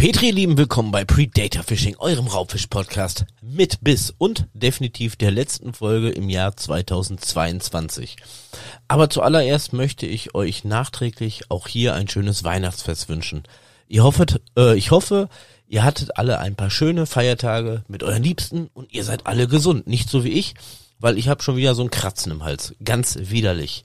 Petri, Lieben, willkommen bei Predator Fishing, eurem Raubfisch-Podcast mit Biss und definitiv der letzten Folge im Jahr 2022. Aber zuallererst möchte ich euch nachträglich auch hier ein schönes Weihnachtsfest wünschen. Ihr hoffet, äh, ich hoffe, ihr hattet alle ein paar schöne Feiertage mit euren Liebsten und ihr seid alle gesund, nicht so wie ich, weil ich habe schon wieder so ein Kratzen im Hals, ganz widerlich.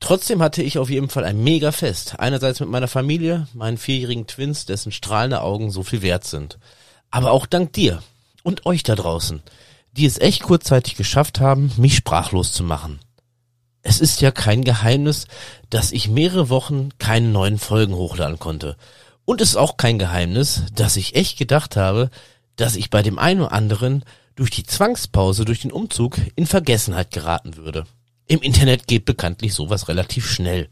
Trotzdem hatte ich auf jeden Fall ein mega Fest. Einerseits mit meiner Familie, meinen vierjährigen Twins, dessen strahlende Augen so viel wert sind. Aber auch dank dir und euch da draußen, die es echt kurzzeitig geschafft haben, mich sprachlos zu machen. Es ist ja kein Geheimnis, dass ich mehrere Wochen keine neuen Folgen hochladen konnte. Und es ist auch kein Geheimnis, dass ich echt gedacht habe, dass ich bei dem einen oder anderen durch die Zwangspause, durch den Umzug in Vergessenheit geraten würde. Im Internet geht bekanntlich sowas relativ schnell.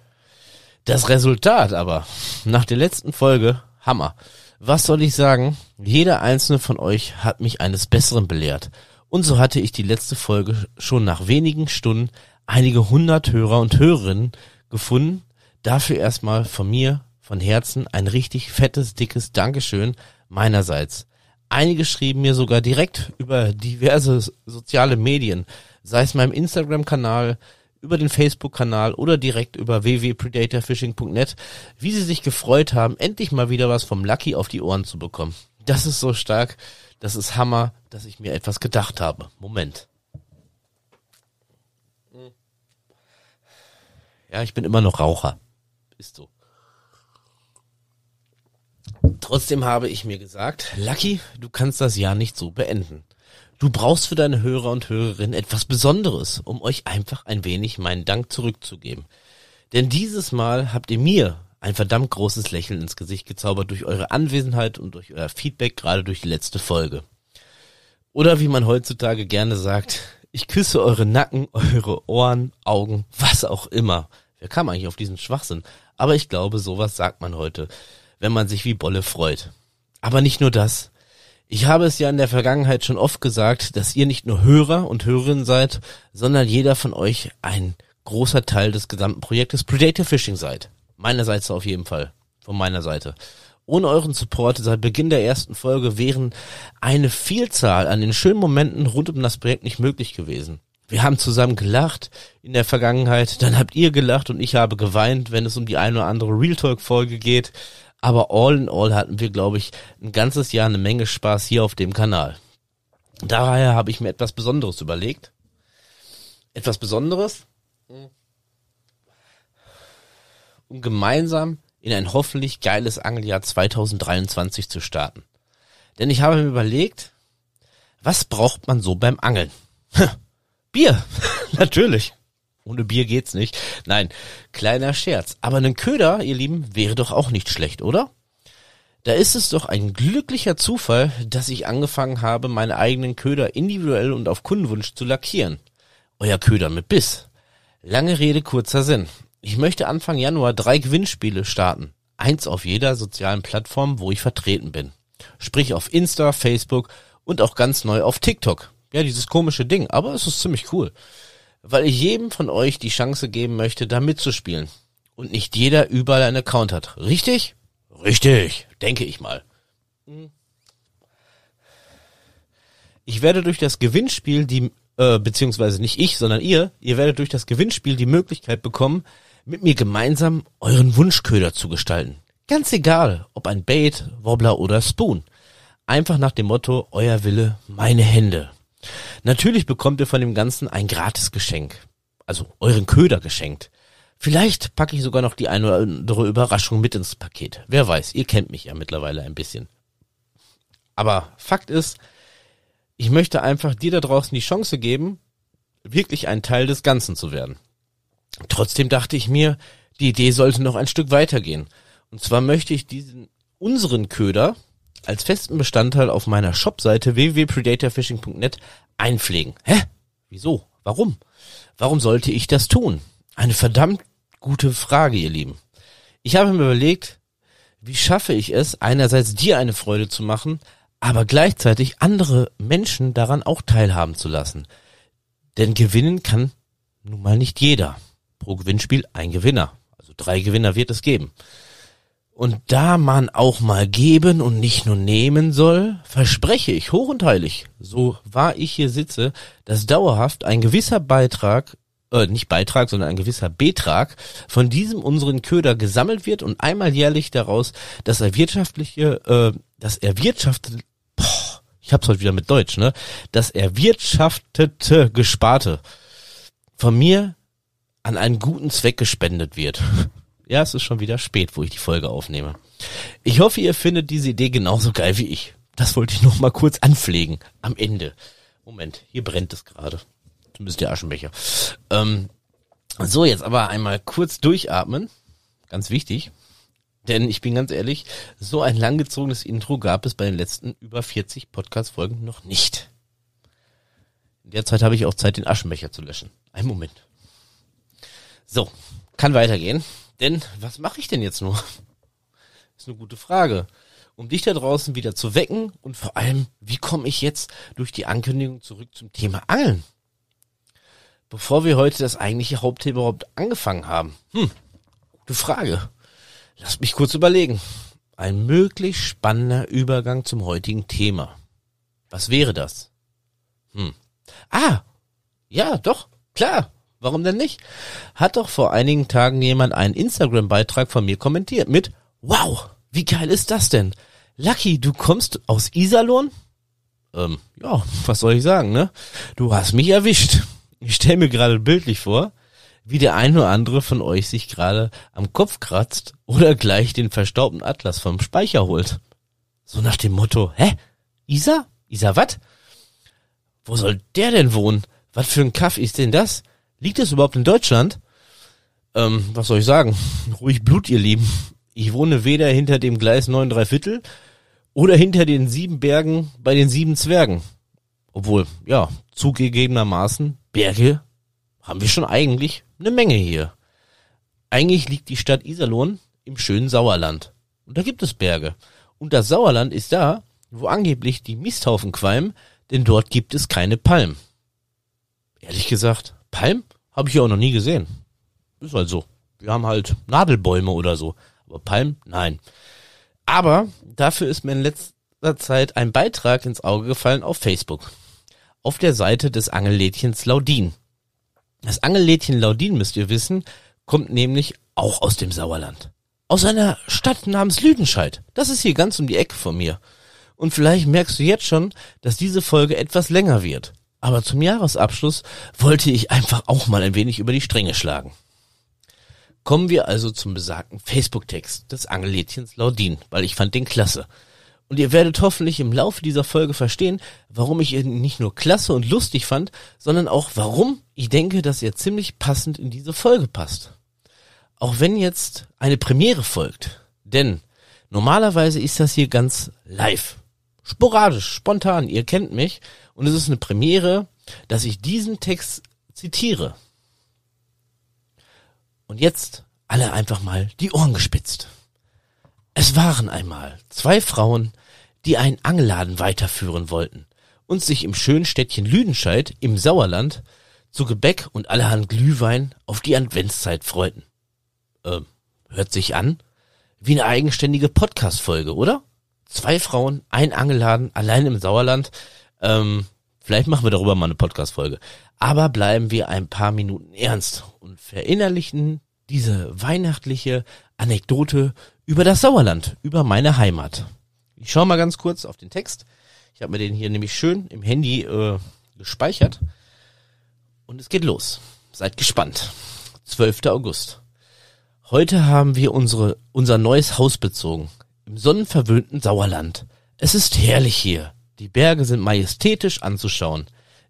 Das Resultat aber, nach der letzten Folge, Hammer. Was soll ich sagen? Jeder einzelne von euch hat mich eines Besseren belehrt. Und so hatte ich die letzte Folge schon nach wenigen Stunden einige hundert Hörer und Hörerinnen gefunden. Dafür erstmal von mir, von Herzen, ein richtig fettes, dickes Dankeschön meinerseits. Einige schrieben mir sogar direkt über diverse soziale Medien, sei es meinem Instagram-Kanal, über den Facebook-Kanal oder direkt über www.predatorfishing.net, wie sie sich gefreut haben, endlich mal wieder was vom Lucky auf die Ohren zu bekommen. Das ist so stark, das ist Hammer, dass ich mir etwas gedacht habe. Moment. Ja, ich bin immer noch Raucher. Ist so. Trotzdem habe ich mir gesagt, Lucky, du kannst das Jahr nicht so beenden. Du brauchst für deine Hörer und Hörerinnen etwas Besonderes, um euch einfach ein wenig meinen Dank zurückzugeben. Denn dieses Mal habt ihr mir ein verdammt großes Lächeln ins Gesicht gezaubert durch eure Anwesenheit und durch euer Feedback, gerade durch die letzte Folge. Oder wie man heutzutage gerne sagt, ich küsse eure Nacken, eure Ohren, Augen, was auch immer. Wer kam eigentlich auf diesen Schwachsinn? Aber ich glaube, sowas sagt man heute, wenn man sich wie Bolle freut. Aber nicht nur das. Ich habe es ja in der Vergangenheit schon oft gesagt, dass ihr nicht nur Hörer und Hörerinnen seid, sondern jeder von euch ein großer Teil des gesamten Projektes Predator Fishing seid. Meinerseits auf jeden Fall. Von meiner Seite. Ohne euren Support seit Beginn der ersten Folge wären eine Vielzahl an den schönen Momenten rund um das Projekt nicht möglich gewesen. Wir haben zusammen gelacht in der Vergangenheit, dann habt ihr gelacht und ich habe geweint, wenn es um die eine oder andere Real Talk Folge geht. Aber all in all hatten wir, glaube ich, ein ganzes Jahr eine Menge Spaß hier auf dem Kanal. Daher habe ich mir etwas Besonderes überlegt. Etwas Besonderes, um gemeinsam in ein hoffentlich geiles Angeljahr 2023 zu starten. Denn ich habe mir überlegt, was braucht man so beim Angeln? Bier, natürlich. Ohne Bier geht's nicht. Nein, kleiner Scherz. Aber ein Köder, ihr Lieben, wäre doch auch nicht schlecht, oder? Da ist es doch ein glücklicher Zufall, dass ich angefangen habe, meine eigenen Köder individuell und auf Kundenwunsch zu lackieren. Euer Köder mit Biss. Lange Rede, kurzer Sinn. Ich möchte Anfang Januar drei Gewinnspiele starten. Eins auf jeder sozialen Plattform, wo ich vertreten bin. Sprich auf Insta, Facebook und auch ganz neu auf TikTok. Ja, dieses komische Ding, aber es ist ziemlich cool weil ich jedem von euch die Chance geben möchte, da mitzuspielen. Und nicht jeder überall einen Account hat. Richtig? Richtig, denke ich mal. Ich werde durch das Gewinnspiel die, äh, beziehungsweise nicht ich, sondern ihr, ihr werdet durch das Gewinnspiel die Möglichkeit bekommen, mit mir gemeinsam euren Wunschköder zu gestalten. Ganz egal, ob ein Bait, Wobbler oder Spoon. Einfach nach dem Motto, euer Wille, meine Hände. Natürlich bekommt ihr von dem Ganzen ein gratis Geschenk. Also euren Köder geschenkt. Vielleicht packe ich sogar noch die eine oder andere Überraschung mit ins Paket. Wer weiß, ihr kennt mich ja mittlerweile ein bisschen. Aber Fakt ist, ich möchte einfach dir da draußen die Chance geben, wirklich ein Teil des Ganzen zu werden. Trotzdem dachte ich mir, die Idee sollte noch ein Stück weitergehen. Und zwar möchte ich diesen, unseren Köder, als festen Bestandteil auf meiner Shopseite www.predatorfishing.net einpflegen. Hä? Wieso? Warum? Warum sollte ich das tun? Eine verdammt gute Frage, ihr Lieben. Ich habe mir überlegt, wie schaffe ich es, einerseits dir eine Freude zu machen, aber gleichzeitig andere Menschen daran auch teilhaben zu lassen. Denn gewinnen kann nun mal nicht jeder. Pro Gewinnspiel ein Gewinner. Also drei Gewinner wird es geben. Und da man auch mal geben und nicht nur nehmen soll, verspreche ich hoch und heilig, so wahr ich hier sitze, dass dauerhaft ein gewisser Beitrag, äh, nicht Beitrag, sondern ein gewisser Betrag von diesem unseren Köder gesammelt wird und einmal jährlich daraus das erwirtschaftliche, äh, das erwirtschaftete, boah, ich hab's heute wieder mit Deutsch, ne, das erwirtschaftete Gesparte von mir an einen guten Zweck gespendet wird. Ja, es ist schon wieder spät, wo ich die Folge aufnehme. Ich hoffe, ihr findet diese Idee genauso geil wie ich. Das wollte ich noch mal kurz anpflegen. Am Ende. Moment, hier brennt es gerade. Zumindest der Aschenbecher. Ähm, so, jetzt aber einmal kurz durchatmen. Ganz wichtig. Denn ich bin ganz ehrlich, so ein langgezogenes Intro gab es bei den letzten über 40 Podcast-Folgen noch nicht. In der Zeit habe ich auch Zeit, den Aschenbecher zu löschen. Ein Moment. So, kann weitergehen. Denn was mache ich denn jetzt nur? Ist eine gute Frage. Um dich da draußen wieder zu wecken und vor allem, wie komme ich jetzt durch die Ankündigung zurück zum Thema Angeln? Bevor wir heute das eigentliche Hauptthema überhaupt angefangen haben. Hm, gute Frage. Lass mich kurz überlegen. Ein möglich spannender Übergang zum heutigen Thema. Was wäre das? Hm. Ah, ja, doch, klar. Warum denn nicht? Hat doch vor einigen Tagen jemand einen Instagram-Beitrag von mir kommentiert mit Wow, wie geil ist das denn? Lucky, du kommst aus Iserlohn? Ähm, ja, was soll ich sagen, ne? Du hast mich erwischt. Ich stelle mir gerade bildlich vor, wie der ein oder andere von euch sich gerade am Kopf kratzt oder gleich den verstaubten Atlas vom Speicher holt. So nach dem Motto, hä? Isa? Isa wat? Wo soll der denn wohnen? Was für ein Kaff ist denn das? Liegt es überhaupt in Deutschland? Ähm, was soll ich sagen? Ruhig Blut, ihr Lieben. Ich wohne weder hinter dem Gleis 9 3 Viertel oder hinter den sieben Bergen bei den sieben Zwergen. Obwohl, ja, zugegebenermaßen, Berge haben wir schon eigentlich eine Menge hier. Eigentlich liegt die Stadt Iserlohn im schönen Sauerland. Und da gibt es Berge. Und das Sauerland ist da, wo angeblich die Misthaufen qualmen, denn dort gibt es keine Palmen. Ehrlich gesagt, Palm habe ich ja auch noch nie gesehen. Ist halt so. Wir haben halt Nadelbäume oder so. Aber Palm, nein. Aber dafür ist mir in letzter Zeit ein Beitrag ins Auge gefallen auf Facebook. Auf der Seite des Angellädchens Laudin. Das Angellädchen Laudin, müsst ihr wissen, kommt nämlich auch aus dem Sauerland. Aus einer Stadt namens Lüdenscheid. Das ist hier ganz um die Ecke von mir. Und vielleicht merkst du jetzt schon, dass diese Folge etwas länger wird. Aber zum Jahresabschluss wollte ich einfach auch mal ein wenig über die Stränge schlagen. Kommen wir also zum besagten Facebook-Text des Angelädchens Laudin, weil ich fand den klasse. Und ihr werdet hoffentlich im Laufe dieser Folge verstehen, warum ich ihn nicht nur klasse und lustig fand, sondern auch warum ich denke, dass er ziemlich passend in diese Folge passt. Auch wenn jetzt eine Premiere folgt. Denn normalerweise ist das hier ganz live. Sporadisch, spontan, ihr kennt mich. Und es ist eine Premiere, dass ich diesen Text zitiere. Und jetzt alle einfach mal die Ohren gespitzt. Es waren einmal zwei Frauen, die einen Angelladen weiterführen wollten und sich im schönen Städtchen Lüdenscheid im Sauerland zu Gebäck und allerhand Glühwein auf die Adventszeit freuten. Ähm, hört sich an wie eine eigenständige Podcast-Folge, oder? Zwei Frauen, ein Angelladen, allein im Sauerland. Ähm, vielleicht machen wir darüber mal eine Podcast-Folge. Aber bleiben wir ein paar Minuten ernst und verinnerlichen diese weihnachtliche Anekdote über das Sauerland, über meine Heimat. Ich schaue mal ganz kurz auf den Text. Ich habe mir den hier nämlich schön im Handy äh, gespeichert. Und es geht los. Seid gespannt. 12. August. Heute haben wir unsere, unser neues Haus bezogen. Im sonnenverwöhnten Sauerland. Es ist herrlich hier. Die Berge sind majestätisch anzuschauen.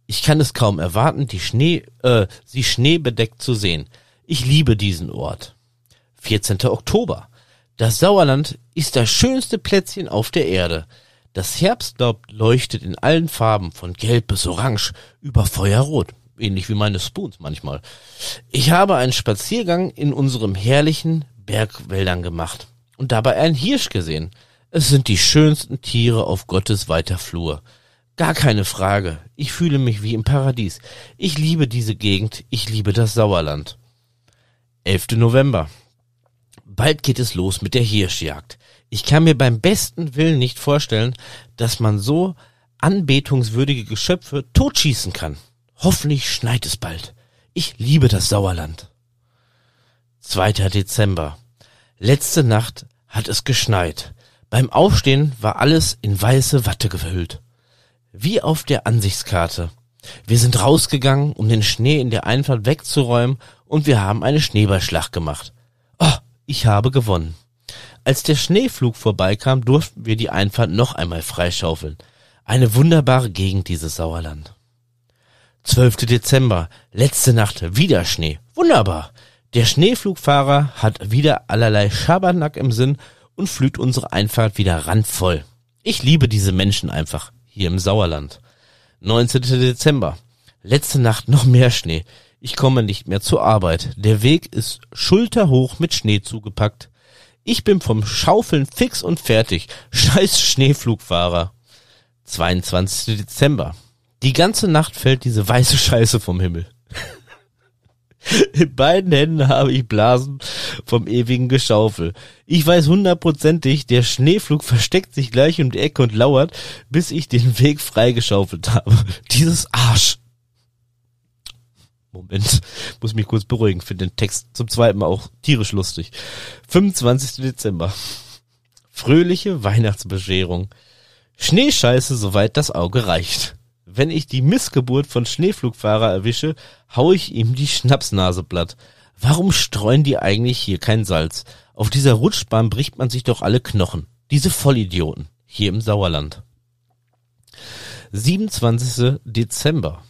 Ich kann es kaum erwarten, die Schnee, äh, sie schneebedeckt zu sehen. Ich liebe diesen Ort. 14. Oktober. Das Sauerland ist das schönste Plätzchen auf der Erde. Das Herbstlaub leuchtet in allen Farben, von gelb bis orange, über Feuerrot, ähnlich wie meine Spoons manchmal. Ich habe einen Spaziergang in unserem herrlichen Bergwäldern gemacht und dabei einen Hirsch gesehen. Es sind die schönsten Tiere auf Gottes weiter Flur. Gar keine Frage. Ich fühle mich wie im Paradies. Ich liebe diese Gegend. Ich liebe das Sauerland. 11. November. Bald geht es los mit der Hirschjagd. Ich kann mir beim besten Willen nicht vorstellen, dass man so anbetungswürdige Geschöpfe totschießen kann. Hoffentlich schneit es bald. Ich liebe das Sauerland. 2. Dezember. Letzte Nacht hat es geschneit. Beim Aufstehen war alles in weiße Watte gehüllt. Wie auf der Ansichtskarte. Wir sind rausgegangen, um den Schnee in der Einfahrt wegzuräumen und wir haben eine Schneeballschlacht gemacht. Oh, ich habe gewonnen. Als der Schneeflug vorbeikam, durften wir die Einfahrt noch einmal freischaufeln. Eine wunderbare Gegend, dieses Sauerland. 12. Dezember, letzte Nacht, wieder Schnee. Wunderbar. Der Schneeflugfahrer hat wieder allerlei Schabernack im Sinn und flügt unsere Einfahrt wieder randvoll. Ich liebe diese Menschen einfach, hier im Sauerland. 19. Dezember, letzte Nacht noch mehr Schnee. Ich komme nicht mehr zur Arbeit. Der Weg ist schulterhoch mit Schnee zugepackt. Ich bin vom Schaufeln fix und fertig. Scheiß Schneeflugfahrer. 22. Dezember. Die ganze Nacht fällt diese weiße Scheiße vom Himmel. In beiden Händen habe ich Blasen vom ewigen Geschaufel. Ich weiß hundertprozentig, der Schneeflug versteckt sich gleich um die Ecke und lauert, bis ich den Weg freigeschaufelt habe. Dieses Arsch. Moment, muss mich kurz beruhigen, finde den Text zum zweiten Mal auch tierisch lustig. 25. Dezember. Fröhliche Weihnachtsbescherung. Schneescheiße, soweit das Auge reicht. Wenn ich die Missgeburt von Schneeflugfahrer erwische, hau ich ihm die Schnapsnase platt. Warum streuen die eigentlich hier kein Salz? Auf dieser Rutschbahn bricht man sich doch alle Knochen. Diese Vollidioten. Hier im Sauerland. 27. Dezember.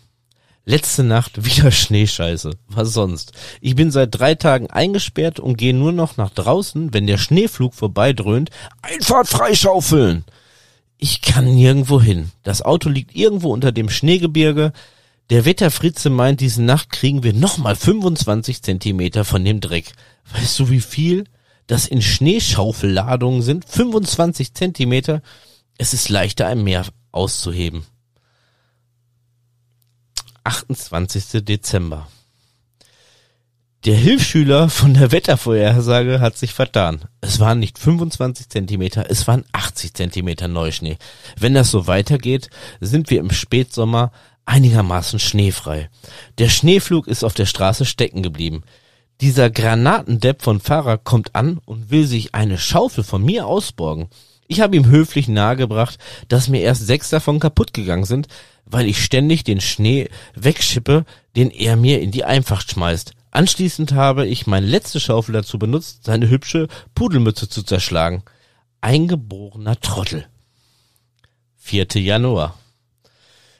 Letzte Nacht wieder Schneescheiße. Was sonst? Ich bin seit drei Tagen eingesperrt und gehe nur noch nach draußen, wenn der Schneeflug vorbeidröhnt. Einfahrt freischaufeln! Ich kann nirgendwo hin. Das Auto liegt irgendwo unter dem Schneegebirge. Der Wetterfritze meint, diese Nacht kriegen wir nochmal 25 Zentimeter von dem Dreck. Weißt du, wie viel das in Schneeschaufelladungen sind? 25 Zentimeter. Es ist leichter, ein Meer auszuheben. 28. Dezember. Der Hilfsschüler von der Wettervorhersage hat sich vertan. Es waren nicht 25 Zentimeter, es waren 80 Zentimeter Neuschnee. Wenn das so weitergeht, sind wir im Spätsommer einigermaßen schneefrei. Der Schneeflug ist auf der Straße stecken geblieben. Dieser Granatendepp von Fahrer kommt an und will sich eine Schaufel von mir ausborgen. Ich habe ihm höflich nahegebracht, dass mir erst sechs davon kaputt gegangen sind, weil ich ständig den Schnee wegschippe, den er mir in die Einfacht schmeißt. Anschließend habe ich meine letzte Schaufel dazu benutzt, seine hübsche Pudelmütze zu zerschlagen. Eingeborener Trottel. 4. Januar.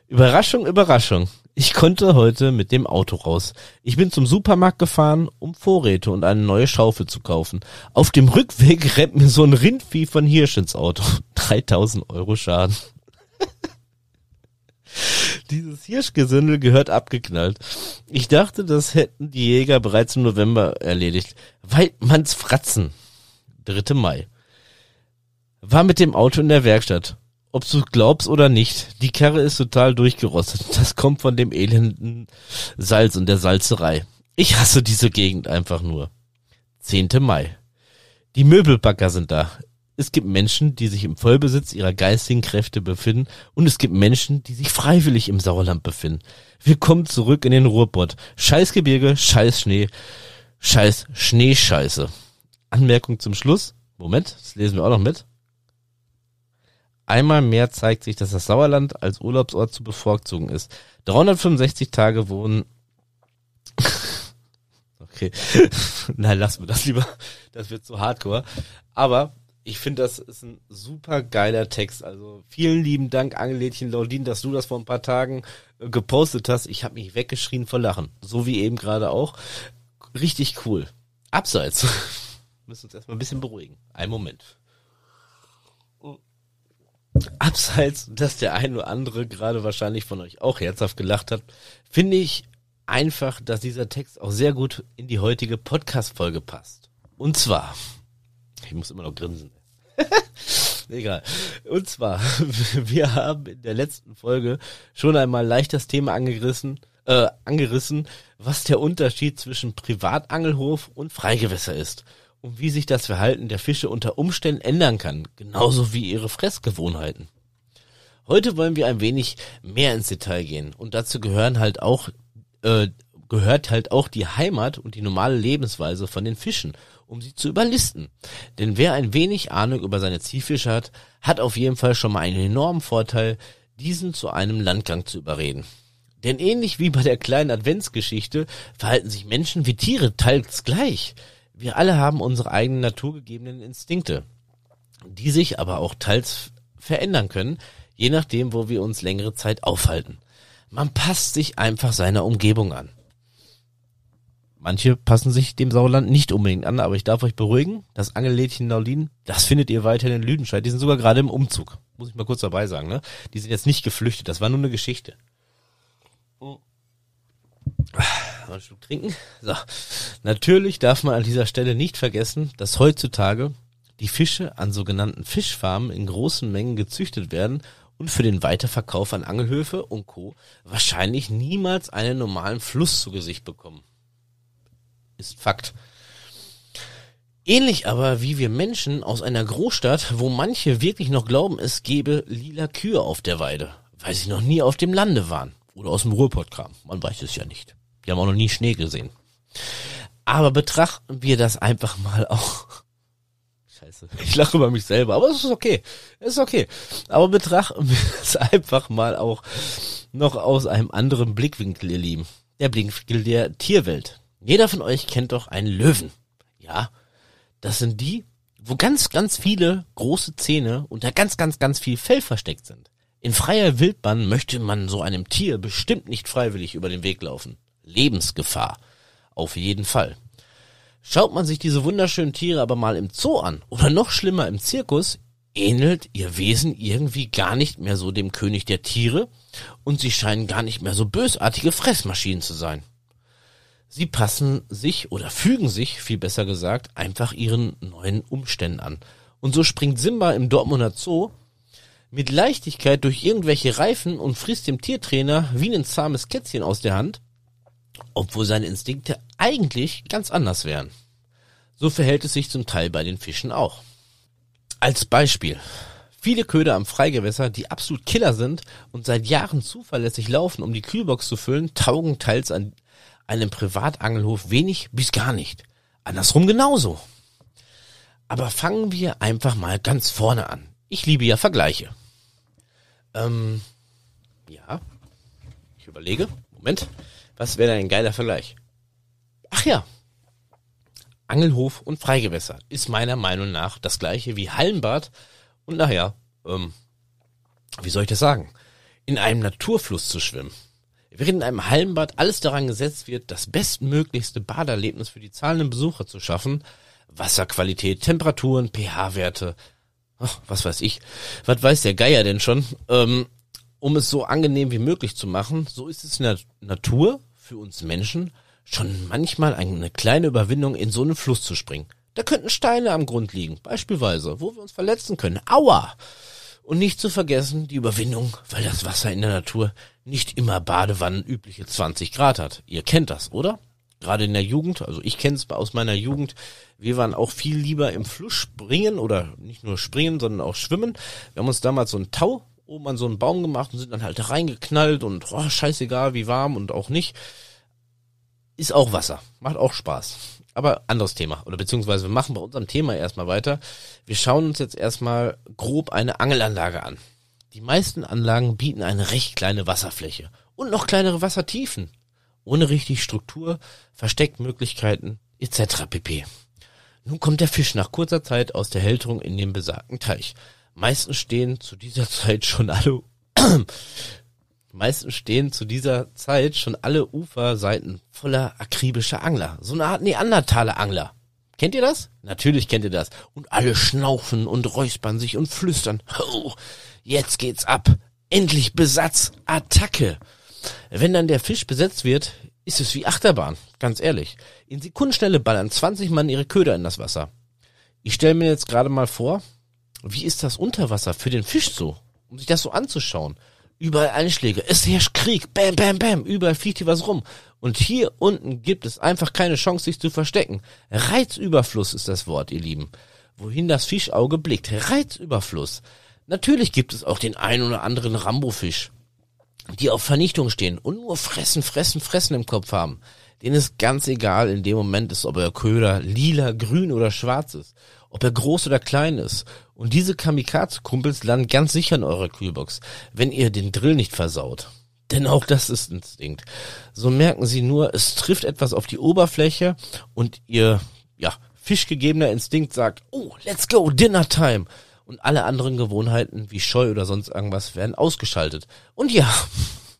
Überraschung, Überraschung. Ich konnte heute mit dem Auto raus. Ich bin zum Supermarkt gefahren, um Vorräte und eine neue Schaufel zu kaufen. Auf dem Rückweg rennt mir so ein Rindvieh von Hirsch ins Auto. 3000 Euro Schaden. Dieses Hirschgesindel gehört abgeknallt. Ich dachte, das hätten die Jäger bereits im November erledigt. Weidmanns Fratzen. 3. Mai. War mit dem Auto in der Werkstatt. Ob du glaubst oder nicht, die Karre ist total durchgerostet. Das kommt von dem elenden Salz und der Salzerei. Ich hasse diese Gegend einfach nur. 10. Mai. Die Möbelbacker sind da. Es gibt Menschen, die sich im Vollbesitz ihrer geistigen Kräfte befinden und es gibt Menschen, die sich freiwillig im Sauerland befinden. Willkommen zurück in den Ruhrpott. Scheiß Gebirge, scheiß Schnee, scheiß Schneescheiße. Anmerkung zum Schluss. Moment, das lesen wir auch noch mit. Einmal mehr zeigt sich, dass das Sauerland als Urlaubsort zu bevorzugen ist. 365 Tage wohnen. okay. Nein, lassen wir das lieber. Das wird zu hardcore. Aber ich finde, das ist ein super geiler Text. Also vielen lieben Dank, Angelädchen Laudin, dass du das vor ein paar Tagen äh, gepostet hast. Ich habe mich weggeschrien vor Lachen. So wie eben gerade auch. Richtig cool. Abseits. müssen uns erstmal ein bisschen beruhigen. Ein Moment. Abseits, dass der ein oder andere gerade wahrscheinlich von euch auch herzhaft gelacht hat, finde ich einfach, dass dieser Text auch sehr gut in die heutige Podcast-Folge passt. Und zwar, ich muss immer noch grinsen. Egal. Und zwar, wir haben in der letzten Folge schon einmal leicht das Thema angerissen, äh, angerissen, was der Unterschied zwischen Privatangelhof und Freigewässer ist. und wie sich das Verhalten der Fische unter Umständen ändern kann, genauso wie ihre Fressgewohnheiten. Heute wollen wir ein wenig mehr ins Detail gehen und dazu gehören halt auch äh, gehört halt auch die Heimat und die normale Lebensweise von den Fischen, um sie zu überlisten. Denn wer ein wenig Ahnung über seine Zielfische hat, hat auf jeden Fall schon mal einen enormen Vorteil, diesen zu einem Landgang zu überreden. Denn ähnlich wie bei der kleinen Adventsgeschichte verhalten sich Menschen wie Tiere teils gleich. Wir alle haben unsere eigenen naturgegebenen Instinkte, die sich aber auch teils verändern können, je nachdem, wo wir uns längere Zeit aufhalten. Man passt sich einfach seiner Umgebung an. Manche passen sich dem Sauerland nicht unbedingt an, aber ich darf euch beruhigen, das Angellädchen Naulin, das findet ihr weiterhin in Lüdenscheid. Die sind sogar gerade im Umzug. Muss ich mal kurz dabei sagen, ne? Die sind jetzt nicht geflüchtet, das war nur eine Geschichte. Mal einen Schluck trinken. So. Natürlich darf man an dieser Stelle nicht vergessen, dass heutzutage die Fische an sogenannten Fischfarmen in großen Mengen gezüchtet werden und für den Weiterverkauf an Angelhöfe und Co. wahrscheinlich niemals einen normalen Fluss zu Gesicht bekommen. Ist Fakt. Ähnlich aber wie wir Menschen aus einer Großstadt, wo manche wirklich noch glauben, es gebe lila Kühe auf der Weide, weil sie noch nie auf dem Lande waren. Oder aus dem Ruhrpott kamen. Man weiß es ja nicht. Die haben auch noch nie Schnee gesehen. Aber betrachten wir das einfach mal auch. Scheiße, ich lache über mich selber, aber es ist okay. Es ist okay. Aber betrachten wir es einfach mal auch noch aus einem anderen Blickwinkel, ihr Lieben. Der Blickwinkel der Tierwelt. Jeder von euch kennt doch einen Löwen. Ja, das sind die, wo ganz, ganz viele große Zähne unter ganz, ganz, ganz viel Fell versteckt sind. In freier Wildbahn möchte man so einem Tier bestimmt nicht freiwillig über den Weg laufen. Lebensgefahr. Auf jeden Fall. Schaut man sich diese wunderschönen Tiere aber mal im Zoo an oder noch schlimmer im Zirkus, ähnelt ihr Wesen irgendwie gar nicht mehr so dem König der Tiere und sie scheinen gar nicht mehr so bösartige Fressmaschinen zu sein. Sie passen sich oder fügen sich, viel besser gesagt, einfach ihren neuen Umständen an. Und so springt Simba im Dortmunder Zoo mit Leichtigkeit durch irgendwelche Reifen und frisst dem Tiertrainer wie ein zahmes Kätzchen aus der Hand, obwohl seine Instinkte eigentlich ganz anders wären. So verhält es sich zum Teil bei den Fischen auch. Als Beispiel. Viele Köder am Freigewässer, die absolut Killer sind und seit Jahren zuverlässig laufen, um die Kühlbox zu füllen, taugen teils an einem Privatangelhof wenig bis gar nicht. Andersrum genauso. Aber fangen wir einfach mal ganz vorne an. Ich liebe ja Vergleiche. Ähm, ja. Ich überlege. Moment. Was wäre denn ein geiler Vergleich? Ach ja. Angelhof und Freigewässer ist meiner Meinung nach das gleiche wie Hallenbad und nachher, ähm, wie soll ich das sagen? In einem Naturfluss zu schwimmen. Während in einem Hallenbad alles daran gesetzt wird, das bestmöglichste Baderlebnis für die zahlenden Besucher zu schaffen, Wasserqualität, Temperaturen, pH-Werte, was weiß ich, was weiß der Geier denn schon, ähm, um es so angenehm wie möglich zu machen, so ist es in der Natur für uns Menschen schon manchmal eine kleine Überwindung, in so einen Fluss zu springen. Da könnten Steine am Grund liegen, beispielsweise, wo wir uns verletzen können. Aua! Und nicht zu vergessen die Überwindung, weil das Wasser in der Natur nicht immer Badewannen übliche 20 Grad hat. Ihr kennt das, oder? Gerade in der Jugend, also ich kenne es aus meiner Jugend, wir waren auch viel lieber im Fluss springen oder nicht nur springen, sondern auch schwimmen. Wir haben uns damals so ein Tau oben an so einen Baum gemacht und sind dann halt reingeknallt und oh, scheißegal, wie warm und auch nicht. Ist auch Wasser, macht auch Spaß. Aber anderes Thema. Oder beziehungsweise wir machen bei unserem Thema erstmal weiter. Wir schauen uns jetzt erstmal grob eine Angelanlage an. Die meisten Anlagen bieten eine recht kleine Wasserfläche und noch kleinere Wassertiefen. Ohne richtig Struktur, Versteckmöglichkeiten etc. pp. Nun kommt der Fisch nach kurzer Zeit aus der Hälterung in den besagten Teich. Meistens stehen zu dieser Zeit schon alle Meistens stehen zu dieser Zeit schon alle Uferseiten voller akribischer Angler. So eine Art Neandertaler Angler. Kennt ihr das? Natürlich kennt ihr das. Und alle schnaufen und räuspern sich und flüstern. Oh, jetzt geht's ab. Endlich Besatz. Attacke. Wenn dann der Fisch besetzt wird, ist es wie Achterbahn. Ganz ehrlich. In Sekundenschnelle ballern 20 Mann ihre Köder in das Wasser. Ich stelle mir jetzt gerade mal vor, wie ist das Unterwasser für den Fisch so? Um sich das so anzuschauen. Überall Einschläge, es herrscht Krieg, bam, bam, bam, überall fliegt hier was rum. Und hier unten gibt es einfach keine Chance, sich zu verstecken. Reizüberfluss ist das Wort, ihr Lieben. Wohin das Fischauge blickt. Reizüberfluss. Natürlich gibt es auch den ein oder anderen Rambofisch, die auf Vernichtung stehen und nur fressen, fressen, fressen im Kopf haben. Denen ist ganz egal in dem Moment ist, ob er Köder lila, grün oder schwarz ist. Ob er groß oder klein ist. Und diese Kamikaze-Kumpels landen ganz sicher in eurer Kühlbox, wenn ihr den Drill nicht versaut. Denn auch das ist Instinkt. So merken sie nur, es trifft etwas auf die Oberfläche und ihr, ja, fischgegebener Instinkt sagt, oh, let's go, Dinner Time. Und alle anderen Gewohnheiten wie Scheu oder sonst irgendwas werden ausgeschaltet. Und ja,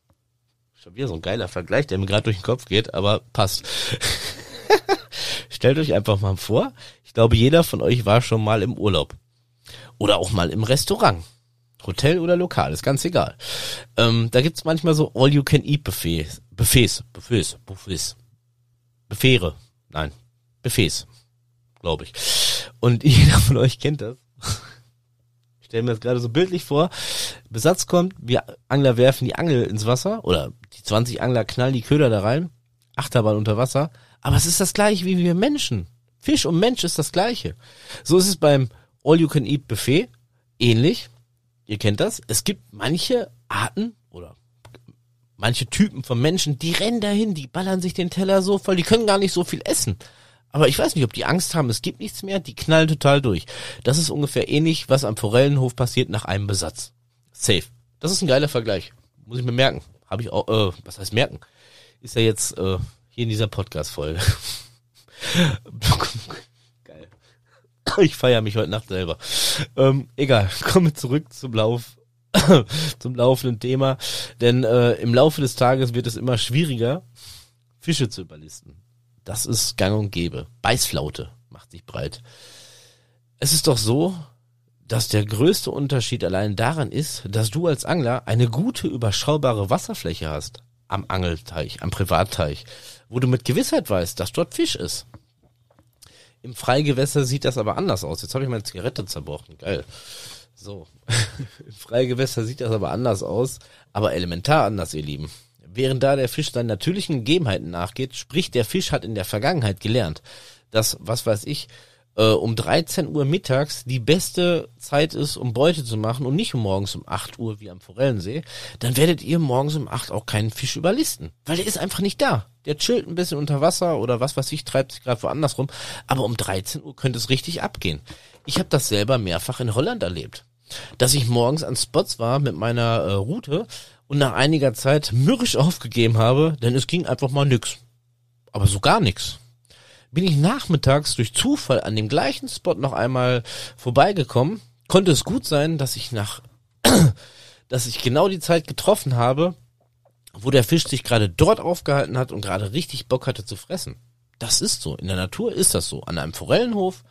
schon wieder so ein geiler Vergleich, der mir gerade durch den Kopf geht, aber passt. Stellt euch einfach mal vor, glaube, jeder von euch war schon mal im Urlaub. Oder auch mal im Restaurant. Hotel oder Lokal, ist ganz egal. Ähm, da gibt's manchmal so All-You-Can-Eat-Buffets. Buffets, Buffets, Buffets. Buffere. Nein, Buffets. Glaube ich. Und jeder von euch kennt das. Ich stelle mir das gerade so bildlich vor. Besatz kommt, wir Angler werfen die Angel ins Wasser oder die 20 Angler knallen die Köder da rein. Achterbahn unter Wasser. Aber es ist das gleiche wie wir Menschen. Fisch und Mensch ist das gleiche. So ist es beim All-You-Can-Eat-Buffet ähnlich ihr kennt das, es gibt manche Arten oder manche Typen von Menschen, die rennen dahin, die ballern sich den Teller so voll, die können gar nicht so viel essen. Aber ich weiß nicht, ob die Angst haben, es gibt nichts mehr, die knallen total durch. Das ist ungefähr ähnlich, was am Forellenhof passiert nach einem Besatz. Safe. Das ist ein geiler Vergleich. Muss ich mir merken. Habe ich auch, äh, was heißt merken? Ist ja jetzt äh, hier in dieser Podcast-Folge. Ich feiere mich heute Nacht selber. Ähm, egal, kommen wir zurück zum Lauf, zum laufenden Thema. Denn äh, im Laufe des Tages wird es immer schwieriger, Fische zu überlisten. Das ist gang und gäbe. Beißflaute macht sich breit. Es ist doch so, dass der größte Unterschied allein daran ist, dass du als Angler eine gute, überschaubare Wasserfläche hast. Am Angelteich, am Privatteich, wo du mit Gewissheit weißt, dass dort Fisch ist. Im Freigewässer sieht das aber anders aus. Jetzt habe ich meine Zigarette zerbrochen. Geil. So. Im Freigewässer sieht das aber anders aus, aber elementar anders, ihr Lieben. Während da der Fisch seinen natürlichen Gegebenheiten nachgeht, sprich der Fisch hat in der Vergangenheit gelernt, dass, was weiß ich, äh, um 13 Uhr mittags die beste Zeit ist, um Beute zu machen und nicht morgens um 8 Uhr wie am Forellensee, dann werdet ihr morgens um 8 auch keinen Fisch überlisten, weil der ist einfach nicht da. Der chillt ein bisschen unter Wasser oder was weiß ich, treibt sich gerade woanders rum, aber um 13 Uhr könnte es richtig abgehen. Ich habe das selber mehrfach in Holland erlebt, dass ich morgens an Spots war mit meiner äh, Route und nach einiger Zeit mürrisch aufgegeben habe, denn es ging einfach mal nix. Aber so gar nix bin ich nachmittags durch Zufall an dem gleichen Spot noch einmal vorbeigekommen. Konnte es gut sein, dass ich nach, dass ich genau die Zeit getroffen habe, wo der Fisch sich gerade dort aufgehalten hat und gerade richtig Bock hatte zu fressen. Das ist so. In der Natur ist das so. An einem Forellenhof,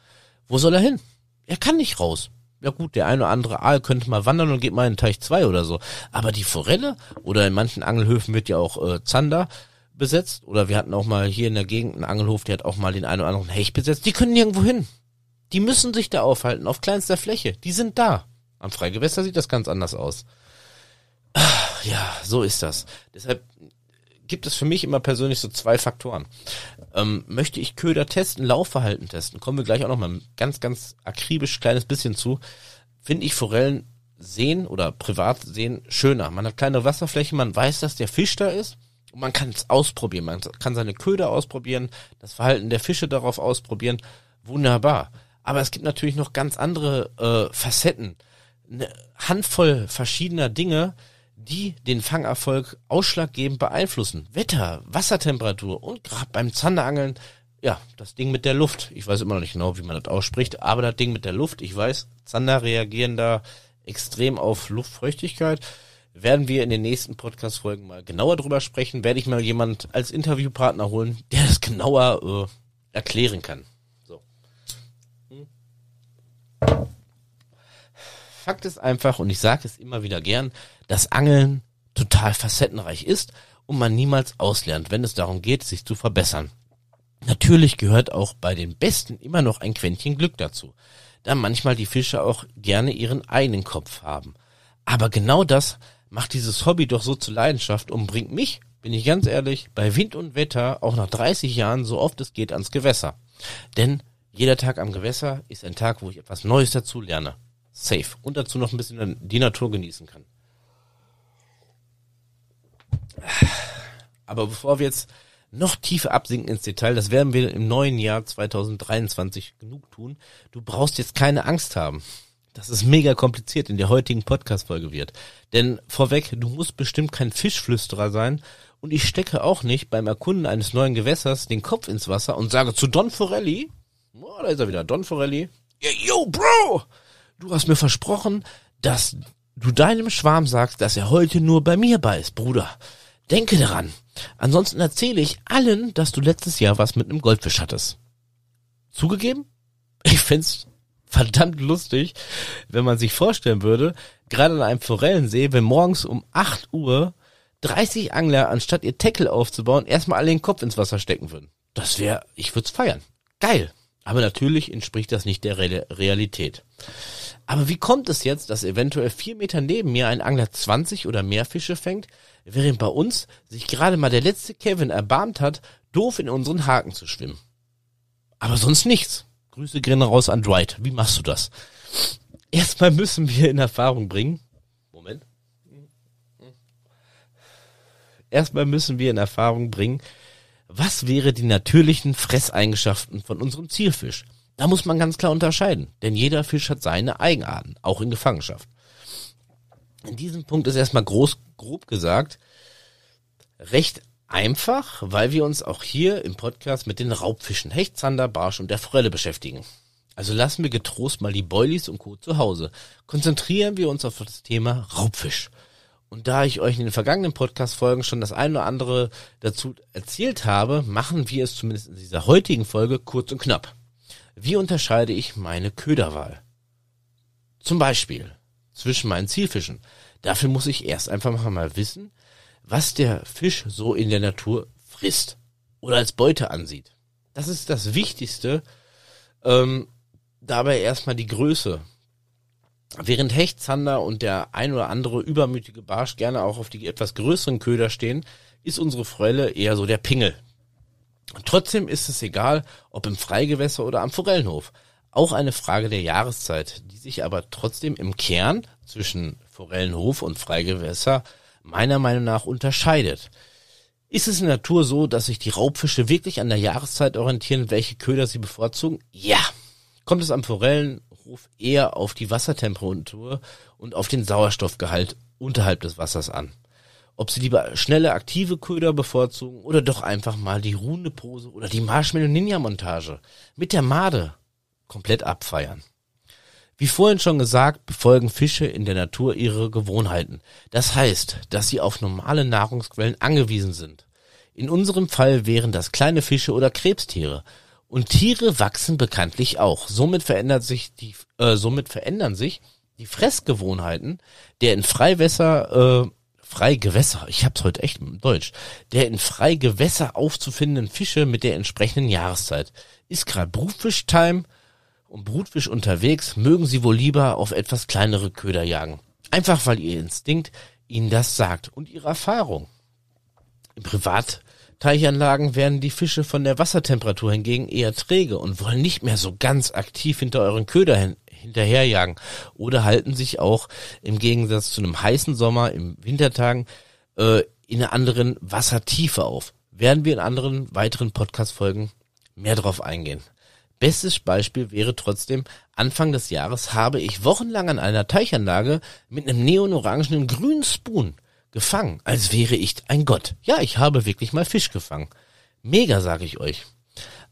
wo soll er hin? Er kann nicht raus. Ja gut, der eine oder andere Aal könnte mal wandern und geht mal in Teich 2 oder so. Aber die Forelle, oder in manchen Angelhöfen wird ja auch äh, Zander, besetzt. Oder wir hatten auch mal hier in der Gegend einen Angelhof, der hat auch mal den einen oder anderen Hecht besetzt. Die können nirgendwo hin. Die müssen sich da aufhalten, auf kleinster Fläche. Die sind da. Am Freigewässer sieht das ganz anders aus. Ja, so ist das. Deshalb gibt es für mich immer persönlich so zwei Faktoren. Ähm, möchte ich Köder testen, Laufverhalten testen, kommen wir gleich auch noch mal ganz, ganz akribisch kleines bisschen zu, finde ich Forellen sehen oder privat sehen schöner. Man hat kleine Wasserfläche, man weiß, dass der Fisch da ist und man kann es ausprobieren. Man kann seine Köder ausprobieren, das Verhalten der Fische darauf ausprobieren. Wunderbar. Aber es gibt natürlich noch ganz andere äh, Facetten. Eine Handvoll verschiedener Dinge, die den Fangerfolg ausschlaggebend beeinflussen. Wetter, Wassertemperatur und gerade beim Zanderangeln, ja, das Ding mit der Luft. Ich weiß immer noch nicht genau, wie man das ausspricht, aber das Ding mit der Luft, ich weiß, Zander reagieren da extrem auf Luftfeuchtigkeit werden wir in den nächsten Podcast-Folgen mal genauer drüber sprechen. Werde ich mal jemand als Interviewpartner holen, der das genauer äh, erklären kann. So. Hm. Fakt ist einfach, und ich sage es immer wieder gern, dass Angeln total facettenreich ist und man niemals auslernt, wenn es darum geht, sich zu verbessern. Natürlich gehört auch bei den Besten immer noch ein Quäntchen Glück dazu, da manchmal die Fische auch gerne ihren eigenen Kopf haben. Aber genau das macht dieses Hobby doch so zur Leidenschaft und bringt mich, bin ich ganz ehrlich, bei Wind und Wetter auch nach 30 Jahren so oft es geht ans Gewässer. Denn jeder Tag am Gewässer ist ein Tag, wo ich etwas Neues dazu lerne. Safe. Und dazu noch ein bisschen die Natur genießen kann. Aber bevor wir jetzt noch tiefer absinken ins Detail, das werden wir im neuen Jahr 2023 genug tun. Du brauchst jetzt keine Angst haben, dass es mega kompliziert in der heutigen Podcast-Folge wird. Denn vorweg, du musst bestimmt kein Fischflüsterer sein und ich stecke auch nicht beim Erkunden eines neuen Gewässers den Kopf ins Wasser und sage zu Don Forelli, oh, da ist er wieder, Don Forelli, yo, Bro, du hast mir versprochen, dass du deinem Schwarm sagst, dass er heute nur bei mir beißt, Bruder. Denke daran. Ansonsten erzähle ich allen, dass du letztes Jahr was mit einem Goldfisch hattest. Zugegeben? Ich find's verdammt lustig, wenn man sich vorstellen würde, gerade an einem Forellensee, wenn morgens um 8 Uhr 30 Angler, anstatt ihr Tackle aufzubauen, erstmal alle den Kopf ins Wasser stecken würden. Das wäre, ich würde es feiern. Geil. Aber natürlich entspricht das nicht der Re Realität. Aber wie kommt es jetzt, dass eventuell vier Meter neben mir ein Angler 20 oder mehr Fische fängt, während bei uns sich gerade mal der letzte Kevin erbarmt hat, doof in unseren Haken zu schwimmen? Aber sonst nichts. Grüße gerne raus an Dwight. Wie machst du das? Erstmal müssen wir in Erfahrung bringen. Moment. Erstmal müssen wir in Erfahrung bringen, was wäre die natürlichen Fresseigenschaften von unserem Zielfisch? Da muss man ganz klar unterscheiden, denn jeder Fisch hat seine Eigenarten, auch in Gefangenschaft. In diesem Punkt ist erstmal groß, grob gesagt, recht einfach, weil wir uns auch hier im Podcast mit den Raubfischen Hecht, Zander, Barsch und der Forelle beschäftigen. Also lassen wir getrost mal die Boilies und Co. zu Hause. Konzentrieren wir uns auf das Thema Raubfisch. Und da ich euch in den vergangenen Podcast-Folgen schon das eine oder andere dazu erzählt habe, machen wir es zumindest in dieser heutigen Folge kurz und knapp. Wie unterscheide ich meine Köderwahl? Zum Beispiel zwischen meinen Zielfischen. Dafür muss ich erst einfach mal wissen, was der Fisch so in der Natur frisst oder als Beute ansieht. Das ist das Wichtigste. Ähm, dabei erstmal die Größe Während Hecht, Zander und der ein oder andere übermütige Barsch gerne auch auf die etwas größeren Köder stehen, ist unsere Forelle eher so der Pingel. Trotzdem ist es egal, ob im Freigewässer oder am Forellenhof. Auch eine Frage der Jahreszeit, die sich aber trotzdem im Kern zwischen Forellenhof und Freigewässer meiner Meinung nach unterscheidet. Ist es in der Natur so, dass sich die Raubfische wirklich an der Jahreszeit orientieren, welche Köder sie bevorzugen? Ja. Kommt es am Forellen Ruf eher auf die Wassertemperatur und auf den Sauerstoffgehalt unterhalb des Wassers an. Ob sie lieber schnelle, aktive Köder bevorzugen oder doch einfach mal die ruhende Pose oder die Marshmallow Ninja Montage mit der Made komplett abfeiern. Wie vorhin schon gesagt, befolgen Fische in der Natur ihre Gewohnheiten. Das heißt, dass sie auf normale Nahrungsquellen angewiesen sind. In unserem Fall wären das kleine Fische oder Krebstiere. Und Tiere wachsen bekanntlich auch. Somit verändert sich die, äh, somit verändern sich die Fressgewohnheiten der in Freiwässer, äh, Freigewässer, ich hab's heute echt im Deutsch, der in Freigewässer aufzufindenden Fische mit der entsprechenden Jahreszeit. Ist gerade Brutfisch-Time und Brutfisch unterwegs, mögen sie wohl lieber auf etwas kleinere Köder jagen. Einfach weil ihr Instinkt ihnen das sagt und ihre Erfahrung. Im Privat Teichanlagen werden die Fische von der Wassertemperatur hingegen eher träge und wollen nicht mehr so ganz aktiv hinter euren Köder hin hinterherjagen oder halten sich auch im Gegensatz zu einem heißen Sommer im Wintertagen äh, in einer anderen Wassertiefe auf. Werden wir in anderen weiteren Podcast-Folgen mehr drauf eingehen. Bestes Beispiel wäre trotzdem, Anfang des Jahres habe ich wochenlang an einer Teichanlage mit einem neonorangenen grünen Spoon gefangen, als wäre ich ein Gott. Ja, ich habe wirklich mal Fisch gefangen. Mega, sage ich euch.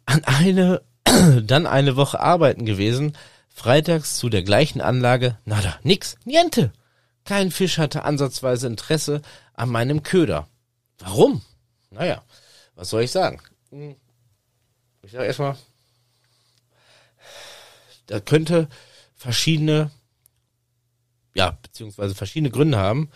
An eine, dann eine Woche arbeiten gewesen, freitags zu der gleichen Anlage, nada, nix, niente. Kein Fisch hatte ansatzweise Interesse an meinem Köder. Warum? Naja, was soll ich sagen? Hm. Ich sage erstmal, da könnte verschiedene, ja, beziehungsweise verschiedene Gründe haben.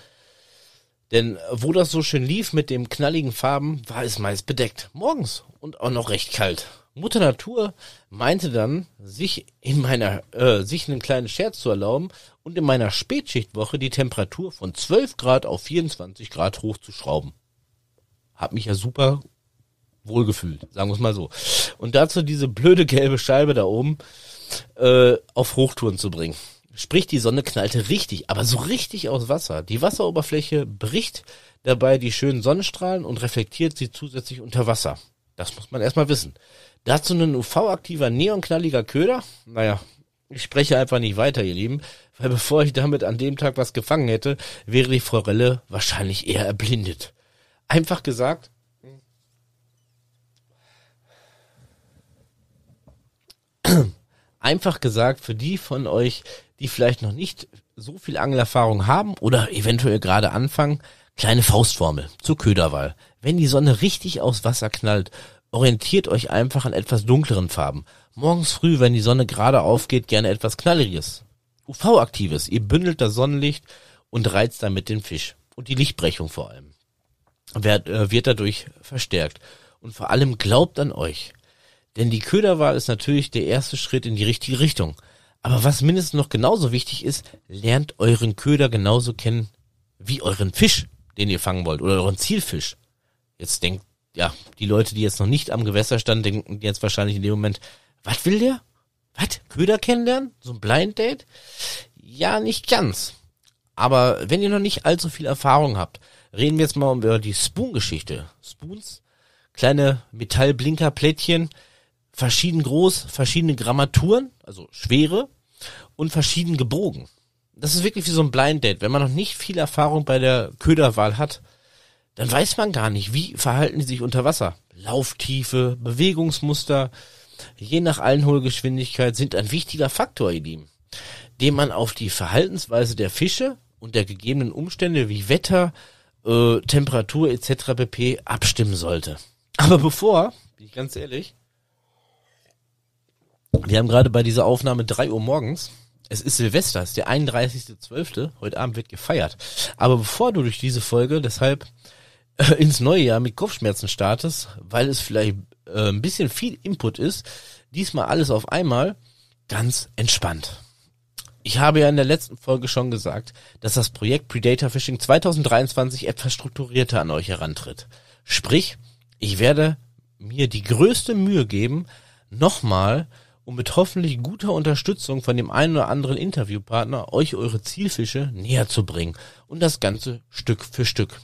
Denn wo das so schön lief mit den knalligen Farben, war es meist bedeckt. Morgens und auch noch recht kalt. Mutter Natur meinte dann, sich in meiner, äh, sich einen kleinen Scherz zu erlauben und in meiner Spätschichtwoche die Temperatur von 12 Grad auf 24 Grad hochzuschrauben. Hab mich ja super wohlgefühlt, sagen wir es mal so. Und dazu diese blöde gelbe Scheibe da oben äh, auf Hochtouren zu bringen. Sprich, die Sonne knallte richtig, aber so richtig aus Wasser. Die Wasseroberfläche bricht dabei die schönen Sonnenstrahlen und reflektiert sie zusätzlich unter Wasser. Das muss man erstmal wissen. Dazu ein UV-aktiver, neonknalliger Köder. Naja, ich spreche einfach nicht weiter, ihr Lieben, weil bevor ich damit an dem Tag was gefangen hätte, wäre die Forelle wahrscheinlich eher erblindet. Einfach gesagt, einfach gesagt, für die von euch, die vielleicht noch nicht so viel Angelerfahrung haben oder eventuell gerade anfangen, kleine Faustformel zur Köderwahl. Wenn die Sonne richtig aus Wasser knallt, orientiert euch einfach an etwas dunkleren Farben. Morgens früh, wenn die Sonne gerade aufgeht, gerne etwas knalliges. UV-aktives, ihr bündelt das Sonnenlicht und reizt damit den Fisch. Und die Lichtbrechung vor allem. Wird, äh, wird dadurch verstärkt. Und vor allem glaubt an euch. Denn die Köderwahl ist natürlich der erste Schritt in die richtige Richtung. Aber was mindestens noch genauso wichtig ist, lernt euren Köder genauso kennen wie euren Fisch, den ihr fangen wollt, oder euren Zielfisch. Jetzt denkt, ja, die Leute, die jetzt noch nicht am Gewässer standen, denken jetzt wahrscheinlich in dem Moment, was will der? Was? Köder kennenlernen? So ein Blind Date? Ja, nicht ganz. Aber wenn ihr noch nicht allzu viel Erfahrung habt, reden wir jetzt mal über die Spoon-Geschichte. Spoons, kleine Metallblinkerplättchen, verschieden groß, verschiedene Grammaturen, also schwere und verschieden gebogen. Das ist wirklich wie so ein Blind Date. Wenn man noch nicht viel Erfahrung bei der Köderwahl hat, dann weiß man gar nicht, wie verhalten die sich unter Wasser. Lauftiefe, Bewegungsmuster, je nach Einholgeschwindigkeit sind ein wichtiger Faktor, ihr Lieben, den man auf die Verhaltensweise der Fische und der gegebenen Umstände wie Wetter, äh, Temperatur etc. pp. abstimmen sollte. Aber bevor, bin ich ganz ehrlich, wir haben gerade bei dieser Aufnahme drei Uhr morgens. Es ist Silvester, es ist der 31.12. Heute Abend wird gefeiert. Aber bevor du durch diese Folge deshalb äh, ins neue Jahr mit Kopfschmerzen startest, weil es vielleicht äh, ein bisschen viel Input ist, diesmal alles auf einmal, ganz entspannt. Ich habe ja in der letzten Folge schon gesagt, dass das Projekt Predator Fishing 2023 etwas strukturierter an euch herantritt. Sprich, ich werde mir die größte Mühe geben, nochmal um mit hoffentlich guter Unterstützung von dem einen oder anderen Interviewpartner euch eure Zielfische näher zu bringen und das Ganze Stück für Stück.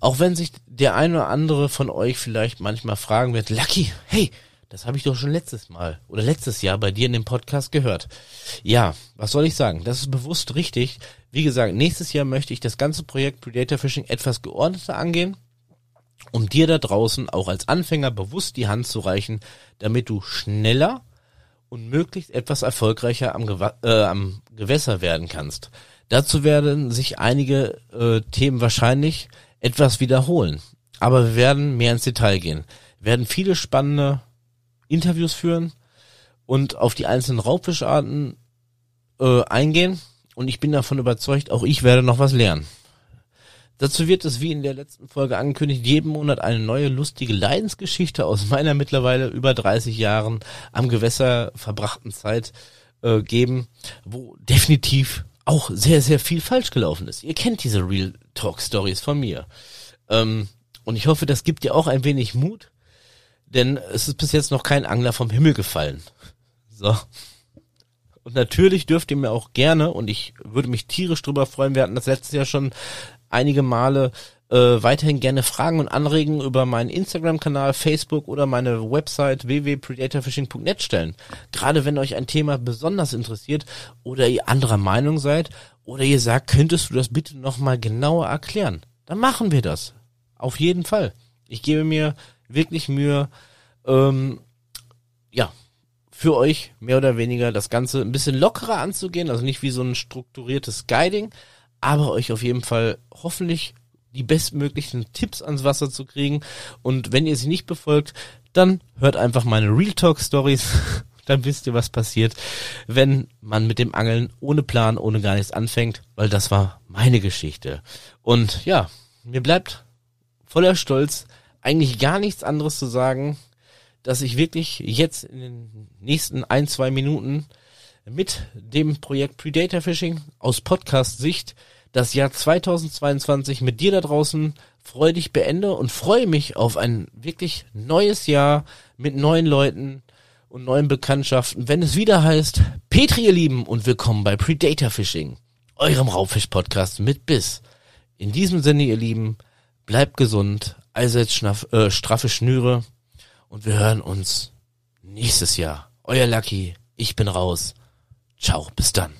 Auch wenn sich der eine oder andere von euch vielleicht manchmal fragen wird, Lucky, hey, das habe ich doch schon letztes Mal oder letztes Jahr bei dir in dem Podcast gehört. Ja, was soll ich sagen? Das ist bewusst richtig. Wie gesagt, nächstes Jahr möchte ich das ganze Projekt Predator Fishing etwas geordneter angehen, um dir da draußen auch als Anfänger bewusst die Hand zu reichen, damit du schneller und möglichst etwas erfolgreicher am, Gew äh, am Gewässer werden kannst. Dazu werden sich einige äh, Themen wahrscheinlich etwas wiederholen. Aber wir werden mehr ins Detail gehen. Wir werden viele spannende Interviews führen und auf die einzelnen Raubfischarten äh, eingehen. Und ich bin davon überzeugt, auch ich werde noch was lernen. Dazu wird es, wie in der letzten Folge angekündigt, jeden Monat eine neue lustige Leidensgeschichte aus meiner mittlerweile über 30 Jahren am Gewässer verbrachten Zeit äh, geben, wo definitiv auch sehr, sehr viel falsch gelaufen ist. Ihr kennt diese Real Talk Stories von mir. Ähm, und ich hoffe, das gibt dir auch ein wenig Mut, denn es ist bis jetzt noch kein Angler vom Himmel gefallen. So. Und natürlich dürft ihr mir auch gerne, und ich würde mich tierisch drüber freuen, wir hatten das letztes Jahr schon einige Male äh, weiterhin gerne Fragen und Anregungen über meinen Instagram-Kanal, Facebook oder meine Website www.predatorfishing.net stellen. Gerade wenn euch ein Thema besonders interessiert oder ihr anderer Meinung seid oder ihr sagt, könntest du das bitte nochmal genauer erklären, dann machen wir das. Auf jeden Fall. Ich gebe mir wirklich Mühe, ähm, ja, für euch mehr oder weniger das Ganze ein bisschen lockerer anzugehen, also nicht wie so ein strukturiertes Guiding, aber euch auf jeden Fall hoffentlich die bestmöglichen Tipps ans Wasser zu kriegen. Und wenn ihr sie nicht befolgt, dann hört einfach meine Real Talk Stories. dann wisst ihr, was passiert, wenn man mit dem Angeln ohne Plan, ohne gar nichts anfängt, weil das war meine Geschichte. Und ja, mir bleibt voller Stolz eigentlich gar nichts anderes zu sagen, dass ich wirklich jetzt in den nächsten ein, zwei Minuten mit dem Projekt Predator Fishing aus Podcast-Sicht das Jahr 2022 mit dir da draußen freudig beende und freue mich auf ein wirklich neues Jahr mit neuen Leuten und neuen Bekanntschaften, wenn es wieder heißt, Petri ihr Lieben und willkommen bei Predator Fishing, eurem Raubfisch-Podcast mit Biss. In diesem Sinne, ihr Lieben, bleibt gesund, allseits schnaff, äh, straffe Schnüre und wir hören uns nächstes Jahr. Euer Lucky, ich bin raus. Ciao, bis dann.